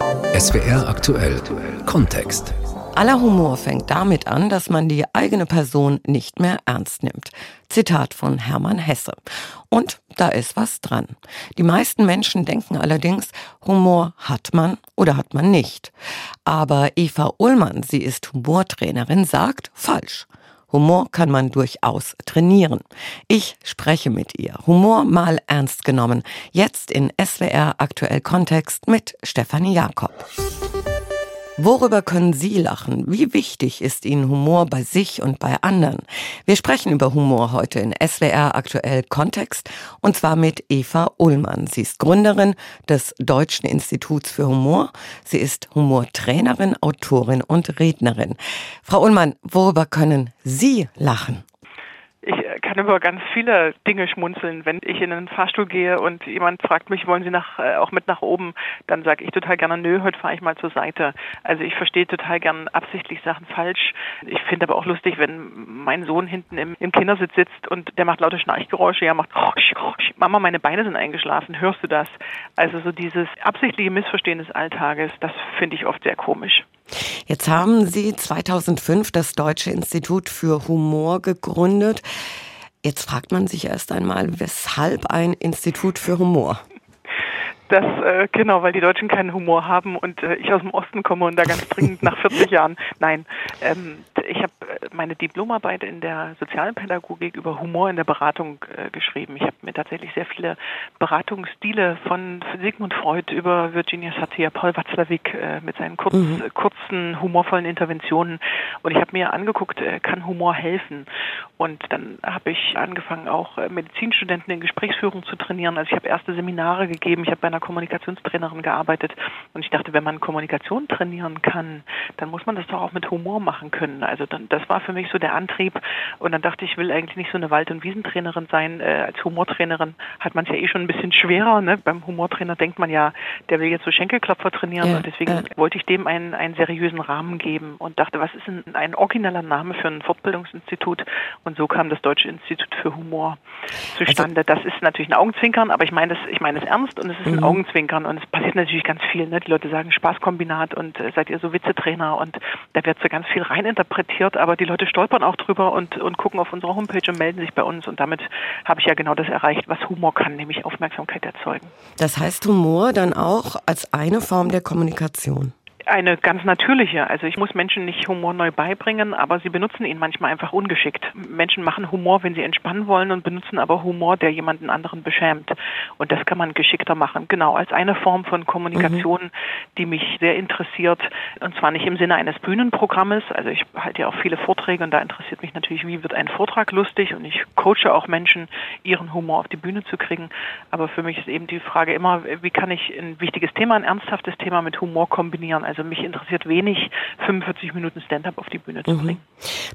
SWR aktuell Kontext. Aller Humor fängt damit an, dass man die eigene Person nicht mehr ernst nimmt. Zitat von Hermann Hesse. Und da ist was dran. Die meisten Menschen denken allerdings, Humor hat man oder hat man nicht. Aber Eva Ullmann, sie ist Humortrainerin, sagt falsch. Humor kann man durchaus trainieren. Ich spreche mit ihr. Humor mal ernst genommen. Jetzt in SWR Aktuell Kontext mit Stefanie Jakob. Worüber können Sie lachen? Wie wichtig ist Ihnen Humor bei sich und bei anderen? Wir sprechen über Humor heute in SWR aktuell Kontext und zwar mit Eva Ullmann. Sie ist Gründerin des Deutschen Instituts für Humor. Sie ist Humortrainerin, Autorin und Rednerin. Frau Ullmann, worüber können Sie lachen? Ich kann über ganz viele Dinge schmunzeln. Wenn ich in einen Fahrstuhl gehe und jemand fragt mich, wollen Sie nach, äh, auch mit nach oben, dann sage ich total gerne, nö, heute fahre ich mal zur Seite. Also ich verstehe total gern absichtlich Sachen falsch. Ich finde aber auch lustig, wenn mein Sohn hinten im, im Kindersitz sitzt und der macht laute Schnarchgeräusche, er macht Mama, meine Beine sind eingeschlafen, hörst du das? Also so dieses absichtliche Missverstehen des Alltages, das finde ich oft sehr komisch. Jetzt haben Sie 2005 das Deutsche Institut für Humor gegründet. Jetzt fragt man sich erst einmal, weshalb ein Institut für Humor? Das, äh, genau, weil die Deutschen keinen Humor haben und äh, ich aus dem Osten komme und da ganz dringend nach 40 Jahren. Nein, ähm, ich habe meine Diplomarbeit in der Sozialpädagogik über Humor in der Beratung äh, geschrieben. Ich habe mir tatsächlich sehr viele Beratungsstile von Sigmund Freud über Virginia Satir, Paul Watzlawick äh, mit seinen kurz, mhm. kurzen, humorvollen Interventionen und ich habe mir angeguckt, äh, kann Humor helfen? Und dann habe ich angefangen, auch äh, Medizinstudenten in Gesprächsführung zu trainieren. Also ich habe erste Seminare gegeben, ich habe bei einer Kommunikationstrainerin gearbeitet und ich dachte, wenn man Kommunikation trainieren kann, dann muss man das doch auch mit Humor machen können. Also dann, das war für mich so der Antrieb und dann dachte ich, ich will eigentlich nicht so eine Wald- und Wiesentrainerin sein. Äh, als Humortrainerin hat man es ja eh schon ein bisschen schwerer. Ne? Beim Humortrainer denkt man ja, der will jetzt so Schenkelklopfer trainieren ja, und deswegen äh. wollte ich dem einen, einen seriösen Rahmen geben und dachte, was ist ein, ein origineller Name für ein Fortbildungsinstitut und so kam das Deutsche Institut für Humor zustande. Also, das ist natürlich ein Augenzwinkern, aber ich meine es, ich meine es ernst und es ist ein mhm. Augenzwinkern und es passiert natürlich ganz viel. Ne? Die Leute sagen Spaßkombinat und äh, seid ihr so Witzetrainer und da wird so ganz viel reininterpretiert, aber die Leute stolpern auch drüber und, und gucken auf unsere Homepage und melden sich bei uns und damit habe ich ja genau das erreicht, was Humor kann, nämlich Aufmerksamkeit erzeugen. Das heißt Humor dann auch als eine Form der Kommunikation eine ganz natürliche. Also ich muss Menschen nicht Humor neu beibringen, aber sie benutzen ihn manchmal einfach ungeschickt. Menschen machen Humor, wenn sie entspannen wollen und benutzen aber Humor, der jemanden anderen beschämt. Und das kann man geschickter machen. Genau, als eine Form von Kommunikation, mhm. die mich sehr interessiert. Und zwar nicht im Sinne eines Bühnenprogrammes. Also ich halte ja auch viele Vorträge und da interessiert mich natürlich, wie wird ein Vortrag lustig und ich coache auch Menschen, ihren Humor auf die Bühne zu kriegen. Aber für mich ist eben die Frage immer, wie kann ich ein wichtiges Thema, ein ernsthaftes Thema mit Humor kombinieren? Also mich interessiert wenig, 45 Minuten Stand-up auf die Bühne zu mhm. bringen.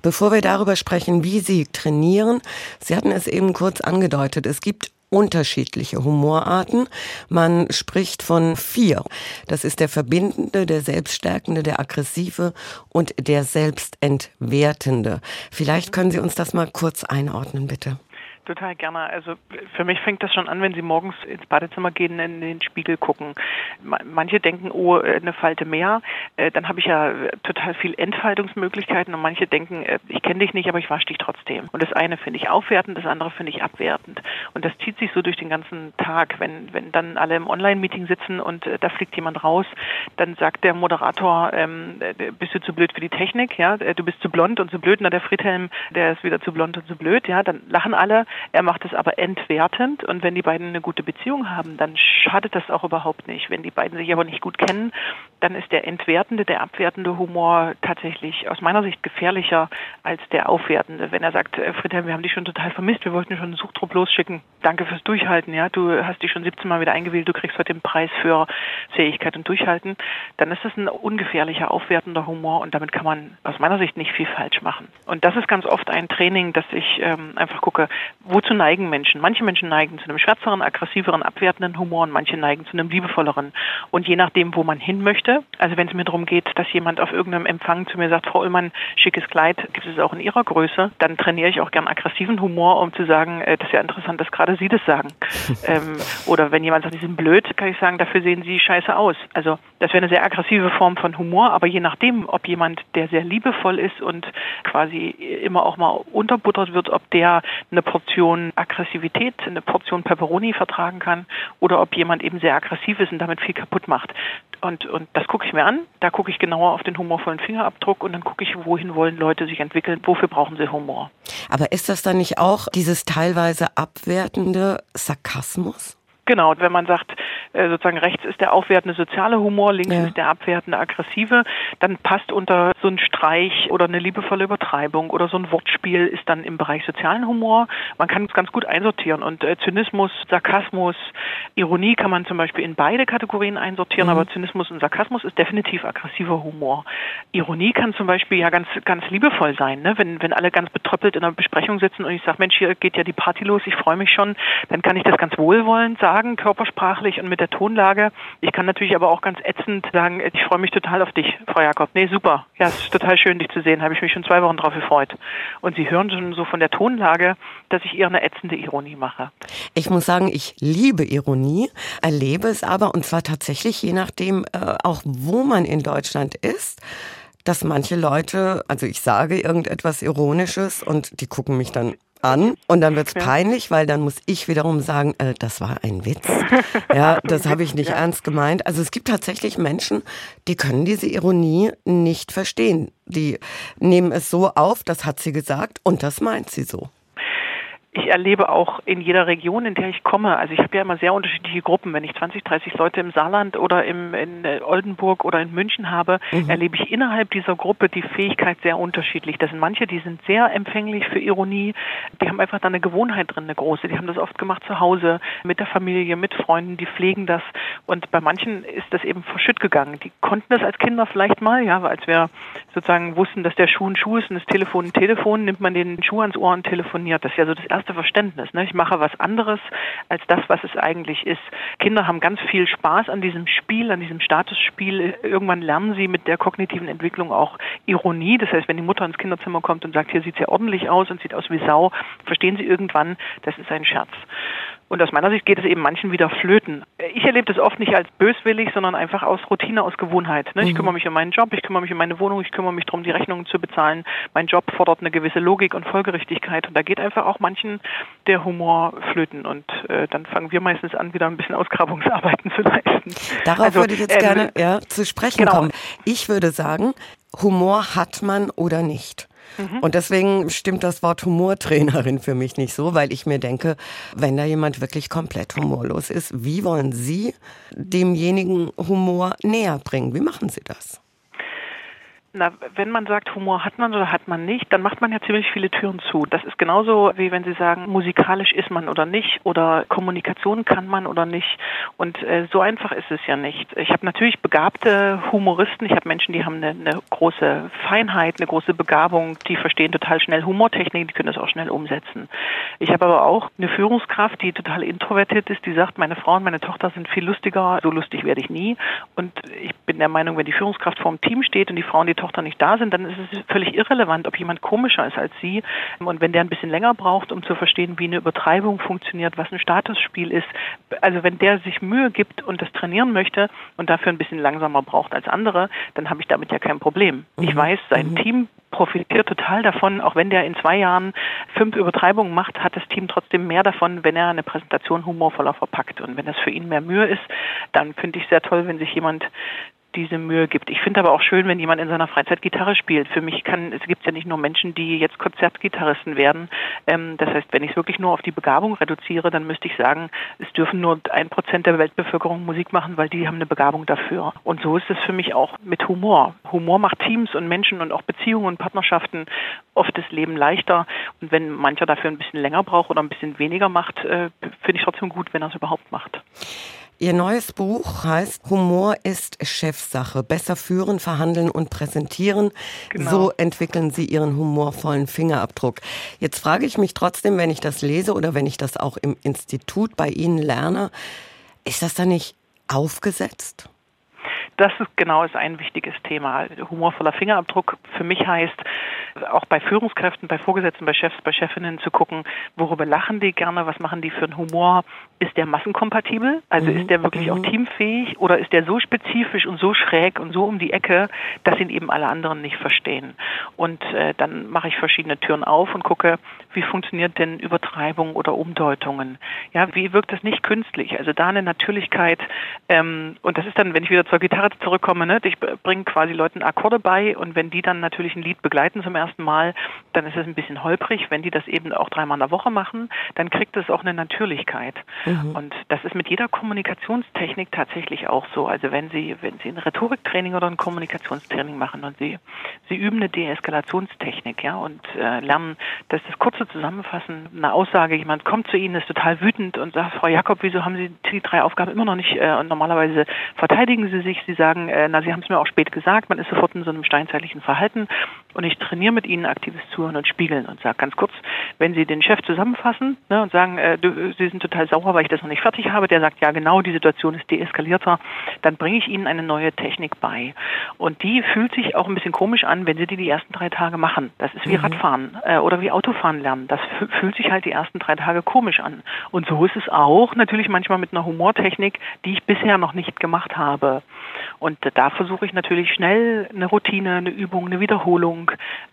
Bevor wir darüber sprechen, wie Sie trainieren, Sie hatten es eben kurz angedeutet, es gibt unterschiedliche Humorarten. Man spricht von vier. Das ist der verbindende, der selbststärkende, der aggressive und der selbstentwertende. Vielleicht können Sie uns das mal kurz einordnen, bitte. Total gerne. Also für mich fängt das schon an, wenn Sie morgens ins Badezimmer gehen, in den Spiegel gucken. Manche denken, oh, äh, eine Falte mehr. Äh, dann habe ich ja total viel Entfaltungsmöglichkeiten und manche denken, äh, ich kenne dich nicht, aber ich wasche dich trotzdem. Und das eine finde ich aufwertend, das andere finde ich abwertend. Und das zieht sich so durch den ganzen Tag. Wenn, wenn dann alle im Online-Meeting sitzen und da fliegt jemand raus, dann sagt der Moderator, ähm, bist du zu blöd für die Technik? Ja, du bist zu blond und zu blöd. Na, der Friedhelm, der ist wieder zu blond und zu blöd. Ja, dann lachen alle. Er macht es aber entwertend und wenn die beiden eine gute Beziehung haben, dann schadet das auch überhaupt nicht. Wenn die beiden sich aber nicht gut kennen, dann ist der entwertende, der abwertende Humor tatsächlich aus meiner Sicht gefährlicher als der aufwertende. Wenn er sagt, äh, Friedhelm, wir haben dich schon total vermisst, wir wollten schon einen Suchtrupp losschicken. Danke fürs Durchhalten, ja. Du hast dich schon 17 Mal wieder eingewählt, du kriegst heute den Preis für Fähigkeit und Durchhalten. Dann ist das ein ungefährlicher, aufwertender Humor und damit kann man aus meiner Sicht nicht viel falsch machen. Und das ist ganz oft ein Training, dass ich ähm, einfach gucke, wozu neigen Menschen? Manche Menschen neigen zu einem schwärzeren, aggressiveren, abwertenden Humor und manche neigen zu einem liebevolleren. Und je nachdem, wo man hin möchte, also wenn es mir darum geht, dass jemand auf irgendeinem Empfang zu mir sagt, Frau Ullmann, schickes Kleid, gibt es auch in Ihrer Größe, dann trainiere ich auch gern aggressiven Humor, um zu sagen, äh, das ist ja interessant, dass gerade Sie das sagen. ähm, oder wenn jemand sagt, Sie sind blöd, kann ich sagen, dafür sehen Sie scheiße aus. Also Das wäre eine sehr aggressive Form von Humor, aber je nachdem, ob jemand, der sehr liebevoll ist und quasi immer auch mal unterbuttert wird, ob der eine Portion Aggressivität, eine Portion Pepperoni vertragen kann oder ob jemand eben sehr aggressiv ist und damit viel kaputt macht. Und, und das gucke ich mir an. Da gucke ich genauer auf den humorvollen Fingerabdruck und dann gucke ich, wohin wollen Leute sich entwickeln, wofür brauchen sie Humor. Aber ist das dann nicht auch dieses teilweise abwertende Sarkasmus? Genau, wenn man sagt, äh, sozusagen rechts ist der aufwertende soziale Humor, links ja. ist der abwertende aggressive, dann passt unter so ein Streich oder eine liebevolle Übertreibung oder so ein Wortspiel ist dann im Bereich sozialen Humor. Man kann es ganz gut einsortieren und äh, Zynismus, Sarkasmus, Ironie kann man zum Beispiel in beide Kategorien einsortieren, mhm. aber Zynismus und Sarkasmus ist definitiv aggressiver Humor. Ironie kann zum Beispiel ja ganz, ganz liebevoll sein, ne? wenn, wenn alle ganz betröppelt in einer Besprechung sitzen und ich sage, Mensch, hier geht ja die Party los, ich freue mich schon, dann kann ich das ganz wohlwollend sagen sagen, körpersprachlich und mit der Tonlage. Ich kann natürlich aber auch ganz ätzend sagen, ich freue mich total auf dich, Frau Jakob. Nee, super. Ja, es ist total schön, dich zu sehen. Habe ich mich schon zwei Wochen drauf gefreut. Und Sie hören schon so von der Tonlage, dass ich eher eine ätzende Ironie mache. Ich muss sagen, ich liebe Ironie, erlebe es aber und zwar tatsächlich je nachdem äh, auch, wo man in Deutschland ist dass manche Leute, also ich sage irgendetwas Ironisches und die gucken mich dann an und dann wird's ja. peinlich, weil dann muss ich wiederum sagen, äh, das war ein Witz. Ja, das habe ich nicht ja. ernst gemeint. Also es gibt tatsächlich Menschen, die können diese Ironie nicht verstehen. Die nehmen es so auf, das hat sie gesagt und das meint sie so ich erlebe auch in jeder Region, in der ich komme, also ich habe ja immer sehr unterschiedliche Gruppen. Wenn ich 20, 30 Leute im Saarland oder im, in äh, Oldenburg oder in München habe, mhm. erlebe ich innerhalb dieser Gruppe die Fähigkeit sehr unterschiedlich. Das sind manche, die sind sehr empfänglich für Ironie. Die haben einfach da eine Gewohnheit drin, eine große. Die haben das oft gemacht zu Hause, mit der Familie, mit Freunden, die pflegen das. Und bei manchen ist das eben verschütt gegangen. Die konnten das als Kinder vielleicht mal, ja, als wir sozusagen wussten, dass der Schuh ein Schuh ist und das Telefon ein Telefon, nimmt man den Schuh ans Ohr und telefoniert. Das ist ja so das erste erste Verständnis. Ne? Ich mache was anderes als das, was es eigentlich ist. Kinder haben ganz viel Spaß an diesem Spiel, an diesem Statusspiel. Irgendwann lernen sie mit der kognitiven Entwicklung auch Ironie. Das heißt, wenn die Mutter ins Kinderzimmer kommt und sagt, hier sieht es ja ordentlich aus und sieht aus wie Sau, verstehen sie irgendwann, das ist ein Scherz. Und aus meiner Sicht geht es eben manchen wieder flöten. Ich erlebe das oft nicht als böswillig, sondern einfach aus Routine, aus Gewohnheit. Ne? Ich mhm. kümmere mich um meinen Job, ich kümmere mich um meine Wohnung, ich kümmere mich darum, die Rechnungen zu bezahlen. Mein Job fordert eine gewisse Logik und Folgerichtigkeit. Und da geht einfach auch manchen der Humor flöten. Und äh, dann fangen wir meistens an, wieder ein bisschen Ausgrabungsarbeiten zu leisten. Darauf also, würde ich jetzt ähm, gerne ja, zu sprechen genau. kommen. Ich würde sagen, Humor hat man oder nicht. Mhm. Und deswegen stimmt das Wort Humortrainerin für mich nicht so, weil ich mir denke, wenn da jemand wirklich komplett humorlos ist, wie wollen Sie demjenigen Humor näher bringen? Wie machen Sie das? Na, wenn man sagt, Humor hat man oder hat man nicht, dann macht man ja ziemlich viele Türen zu. Das ist genauso wie wenn Sie sagen, musikalisch ist man oder nicht oder Kommunikation kann man oder nicht. Und äh, so einfach ist es ja nicht. Ich habe natürlich begabte Humoristen. Ich habe Menschen, die haben eine, eine große Feinheit, eine große Begabung, die verstehen total schnell Humortechnik, die können das auch schnell umsetzen. Ich habe aber auch eine Führungskraft, die total introvertiert ist, die sagt, meine Frau und meine Tochter sind viel lustiger, so lustig werde ich nie. Und ich bin der Meinung, wenn die Führungskraft vor dem Team steht und die Frauen die Tochter nicht da sind, dann ist es völlig irrelevant, ob jemand komischer ist als sie. Und wenn der ein bisschen länger braucht, um zu verstehen, wie eine Übertreibung funktioniert, was ein Statusspiel ist, also wenn der sich Mühe gibt und das trainieren möchte und dafür ein bisschen langsamer braucht als andere, dann habe ich damit ja kein Problem. Ich mhm. weiß, sein mhm. Team profitiert total davon, auch wenn der in zwei Jahren fünf Übertreibungen macht, hat das Team trotzdem mehr davon, wenn er eine Präsentation humorvoller verpackt. Und wenn das für ihn mehr Mühe ist, dann finde ich sehr toll, wenn sich jemand diese Mühe gibt. Ich finde aber auch schön, wenn jemand in seiner Freizeit Gitarre spielt. Für mich kann, es gibt ja nicht nur Menschen, die jetzt Konzertgitarristen werden. Ähm, das heißt, wenn ich es wirklich nur auf die Begabung reduziere, dann müsste ich sagen, es dürfen nur ein Prozent der Weltbevölkerung Musik machen, weil die haben eine Begabung dafür. Und so ist es für mich auch mit Humor. Humor macht Teams und Menschen und auch Beziehungen und Partnerschaften oft das Leben leichter. Und wenn mancher dafür ein bisschen länger braucht oder ein bisschen weniger macht, äh, finde ich trotzdem gut, wenn er es überhaupt macht. Ihr neues Buch heißt Humor ist Chefsache. Besser führen, verhandeln und präsentieren. Genau. So entwickeln Sie Ihren humorvollen Fingerabdruck. Jetzt frage ich mich trotzdem, wenn ich das lese oder wenn ich das auch im Institut bei Ihnen lerne, ist das dann nicht aufgesetzt? Das ist genau ist ein wichtiges Thema. Humorvoller Fingerabdruck für mich heißt, auch bei Führungskräften, bei Vorgesetzten, bei Chefs, bei Chefinnen zu gucken, worüber lachen die gerne, was machen die für einen Humor, ist der massenkompatibel, also mhm. ist der wirklich mhm. auch teamfähig oder ist der so spezifisch und so schräg und so um die Ecke, dass ihn eben alle anderen nicht verstehen. Und äh, dann mache ich verschiedene Türen auf und gucke, wie funktioniert denn Übertreibung oder Umdeutungen. Ja, wie wirkt das nicht künstlich? Also da eine Natürlichkeit ähm, und das ist dann, wenn ich wieder zur Gitarre zurückkomme, ne, ich bringe quasi Leuten Akkorde bei und wenn die dann natürlich ein Lied begleiten zum ersten Mal, dann ist es ein bisschen holprig. Wenn die das eben auch dreimal in der Woche machen, dann kriegt es auch eine Natürlichkeit. Mhm. Und das ist mit jeder Kommunikationstechnik tatsächlich auch so. Also wenn Sie, wenn Sie ein Rhetoriktraining oder ein Kommunikationstraining machen und Sie, Sie üben eine Deeskalationstechnik, ja, und äh, lernen, dass das kurze Zusammenfassen, eine Aussage, jemand kommt zu Ihnen, ist total wütend und sagt, Frau Jakob, wieso haben Sie die drei Aufgaben immer noch nicht? Äh, und normalerweise verteidigen Sie sich, Sie sagen, äh, na, Sie haben es mir auch spät gesagt, man ist sofort in so einem steinzeitlichen Verhalten und ich trainiere mit Ihnen aktives Zuhören und Spiegeln und sage ganz kurz, wenn Sie den Chef zusammenfassen ne, und sagen, äh, du, Sie sind total sauer, weil ich das noch nicht fertig habe, der sagt, ja genau, die Situation ist deeskalierter, dann bringe ich Ihnen eine neue Technik bei. Und die fühlt sich auch ein bisschen komisch an, wenn Sie die die ersten drei Tage machen. Das ist wie mhm. Radfahren äh, oder wie Autofahren lernen. Das fühlt sich halt die ersten drei Tage komisch an. Und so ist es auch natürlich manchmal mit einer Humortechnik, die ich bisher noch nicht gemacht habe. Und da versuche ich natürlich schnell eine Routine, eine Übung, eine Wiederholung.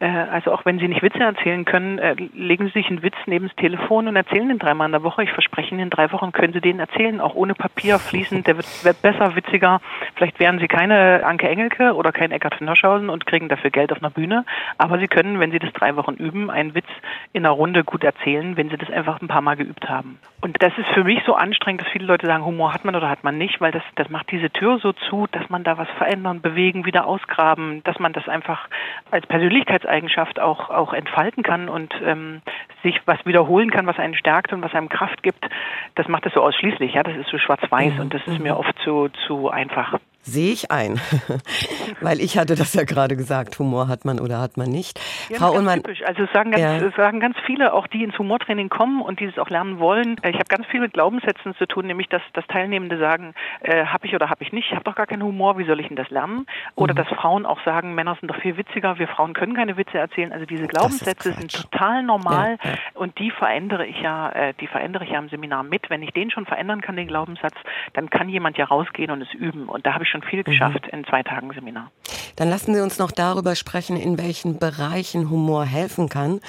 Äh, also auch wenn Sie nicht Witze erzählen können, äh, legen Sie sich einen Witz neben das Telefon und erzählen den dreimal in der Woche. Ich verspreche Ihnen, in drei Wochen können Sie den erzählen, auch ohne Papier fließend. Der wird, wird besser, witziger. Vielleicht wären Sie keine Anke Engelke oder kein Eckart von Hirschhausen und kriegen dafür Geld auf einer Bühne. Aber Sie können, wenn Sie das drei Wochen üben, einen Witz in einer Runde gut erzählen, wenn Sie das einfach ein paar Mal geübt haben. Und das ist für mich so anstrengend, dass viele Leute sagen, Humor hat man oder hat man nicht, weil das, das macht diese Tür so zu, dass man da was verändern, bewegen, wieder ausgraben, dass man das einfach als Persönlichkeitseigenschaft auch, auch entfalten kann und ähm, sich was wiederholen kann, was einen stärkt und was einem Kraft gibt. Das macht es so ausschließlich, ja, das ist so schwarz-weiß mhm. und das ist mir mhm. oft zu, zu einfach. Sehe ich ein, weil ich hatte das ja gerade gesagt, Humor hat man oder hat man nicht. Ja, Frau Ullmann, typisch. Also es sagen, ganz, ja. sagen ganz viele, auch die ins Humortraining kommen und dieses auch lernen wollen. Ich habe ganz viel mit Glaubenssätzen zu tun, nämlich dass, dass Teilnehmende sagen, äh, habe ich oder habe ich nicht, ich habe doch gar keinen Humor, wie soll ich denn das lernen? Oder mhm. dass Frauen auch sagen, Männer sind doch viel witziger, wir Frauen können keine Witze erzählen. Also diese Glaubenssätze sind total normal ja, und die verändere ich ja, äh, die verändere ich ja im Seminar mit. Wenn ich den schon verändern kann, den Glaubenssatz, dann kann jemand ja rausgehen und es üben. Und da habe ich schon viel mhm. geschafft mhm. in zwei Tagen Seminar. Dann lassen Sie uns noch darüber sprechen, in welchen Bereichen Humor helfen kann.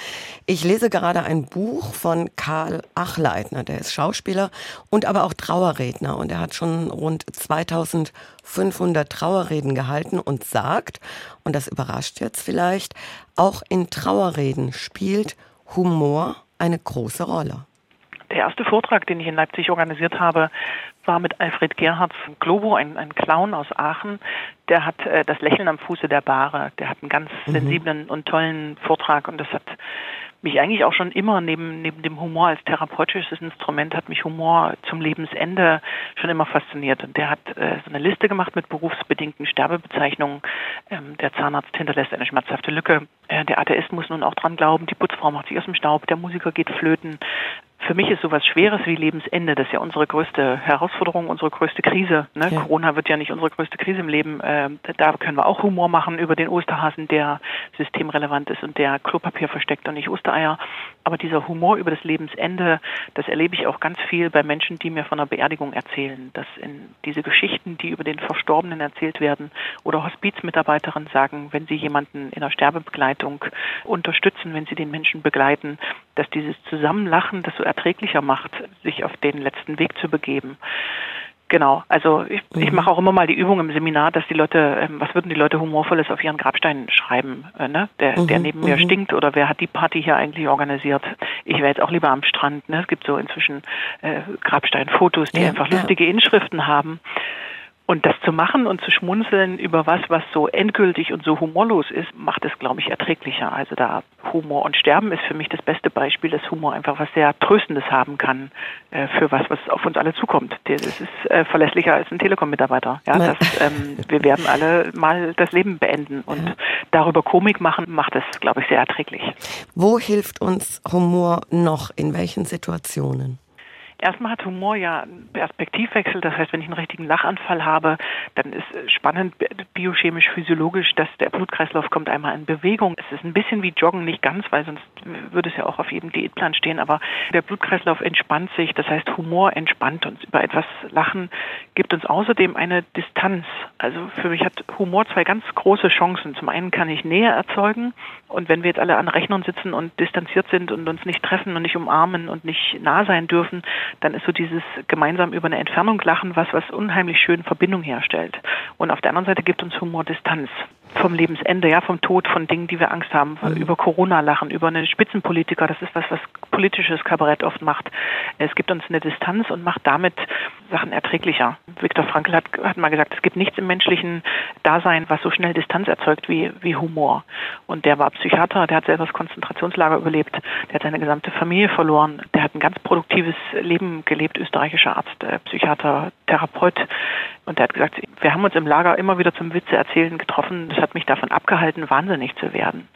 Ich lese gerade ein Buch von Karl Achleitner, der ist Schauspieler und aber auch Trauerredner und er hat schon rund 2500 Trauerreden gehalten und sagt, und das überrascht jetzt vielleicht, auch in Trauerreden spielt Humor eine große Rolle. Der erste Vortrag, den ich in Leipzig organisiert habe, war mit Alfred Gerhards Globo, ein, ein Clown aus Aachen. Der hat äh, das Lächeln am Fuße der Bahre. Der hat einen ganz mhm. sensiblen und tollen Vortrag und das hat mich eigentlich auch schon immer neben, neben dem Humor als therapeutisches Instrument hat mich Humor zum Lebensende schon immer fasziniert. Und der hat äh, so eine Liste gemacht mit berufsbedingten Sterbebezeichnungen. Ähm, der Zahnarzt hinterlässt eine schmerzhafte Lücke. Äh, der Atheist muss nun auch dran glauben. Die Putzfrau macht sich aus dem Staub. Der Musiker geht flöten für mich ist sowas Schweres wie Lebensende. Das ist ja unsere größte Herausforderung, unsere größte Krise. Ne? Ja. Corona wird ja nicht unsere größte Krise im Leben. Äh, da können wir auch Humor machen über den Osterhasen, der systemrelevant ist und der Klopapier versteckt und nicht Ostereier. Aber dieser Humor über das Lebensende, das erlebe ich auch ganz viel bei Menschen, die mir von einer Beerdigung erzählen. Dass in diese Geschichten, die über den Verstorbenen erzählt werden, oder Hospizmitarbeiterinnen sagen, wenn sie jemanden in der Sterbebegleitung unterstützen, wenn sie den Menschen begleiten, dass dieses Zusammenlachen das so erträglicher macht, sich auf den letzten Weg zu begeben. Genau, also ich, mhm. ich mache auch immer mal die Übung im Seminar, dass die Leute, ähm, was würden die Leute Humorvolles auf ihren Grabstein schreiben, äh, ne? Der, mhm. der neben mir mhm. stinkt oder wer hat die Party hier eigentlich organisiert? Ich wäre jetzt auch lieber am Strand. Ne? Es gibt so inzwischen äh, Grabsteinfotos, die ja, einfach lustige ja. Inschriften haben. Und das zu machen und zu schmunzeln über was, was so endgültig und so humorlos ist, macht es, glaube ich, erträglicher. Also da Humor und Sterben ist für mich das beste Beispiel, dass Humor einfach was sehr Tröstendes haben kann äh, für was, was auf uns alle zukommt. Das ist äh, verlässlicher als ein Telekom-Mitarbeiter. Ja, das, ähm, wir werden alle mal das Leben beenden und ja. darüber Komik machen, macht es, glaube ich, sehr erträglich. Wo hilft uns Humor noch? In welchen Situationen? Erstmal hat Humor ja einen Perspektivwechsel. Das heißt, wenn ich einen richtigen Lachanfall habe, dann ist spannend biochemisch, physiologisch, dass der Blutkreislauf kommt einmal in Bewegung. Es ist ein bisschen wie Joggen, nicht ganz, weil sonst würde es ja auch auf jedem Diätplan stehen. Aber der Blutkreislauf entspannt sich. Das heißt, Humor entspannt uns. Über etwas Lachen gibt uns außerdem eine Distanz. Also für mich hat Humor zwei ganz große Chancen. Zum einen kann ich Nähe erzeugen. Und wenn wir jetzt alle an Rechnern sitzen und distanziert sind und uns nicht treffen und nicht umarmen und nicht nah sein dürfen, dann ist so dieses gemeinsam über eine Entfernung lachen was, was unheimlich schön Verbindung herstellt. Und auf der anderen Seite gibt uns Humor Distanz vom Lebensende, ja, vom Tod, von Dingen, die wir Angst haben, mhm. über Corona lachen, über einen Spitzenpolitiker. Das ist was, was politisches Kabarett oft macht. Es gibt uns eine Distanz und macht damit Sachen erträglicher. Viktor Frankl hat, hat mal gesagt, es gibt nichts im menschlichen Dasein, was so schnell Distanz erzeugt wie, wie Humor. Und der war Psychiater, der hat selber das Konzentrationslager überlebt, der hat seine gesamte Familie verloren, der hat ein ganz produktives Leben gelebt, österreichischer Arzt, äh, Psychiater, Therapeut. Und der hat gesagt, wir haben uns im Lager immer wieder zum Witze erzählen getroffen. Das hat mich davon abgehalten, wahnsinnig zu werden.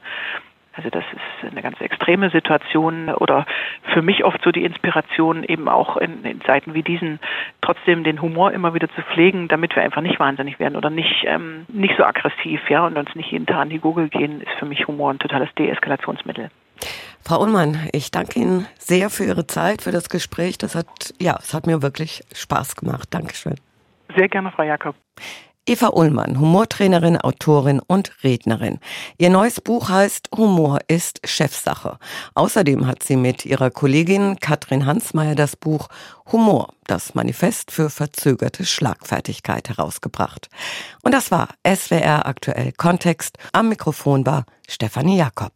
Also das ist eine ganz extreme Situation oder für mich oft so die Inspiration, eben auch in, in Zeiten wie diesen trotzdem den Humor immer wieder zu pflegen, damit wir einfach nicht wahnsinnig werden oder nicht ähm, nicht so aggressiv, ja, und uns nicht jeden Tag an die Gurgel gehen, ist für mich Humor ein totales Deeskalationsmittel. Frau Ullmann, ich danke Ihnen sehr für Ihre Zeit, für das Gespräch. Das hat, ja, es hat mir wirklich Spaß gemacht. Dankeschön. Sehr gerne, Frau Jakob. Eva Ullmann, Humortrainerin, Autorin und Rednerin. Ihr neues Buch heißt Humor ist Chefsache. Außerdem hat sie mit ihrer Kollegin Katrin Hansmeier das Buch Humor, das Manifest für verzögerte Schlagfertigkeit herausgebracht. Und das war SWR aktuell Kontext. Am Mikrofon war Stefanie Jakob.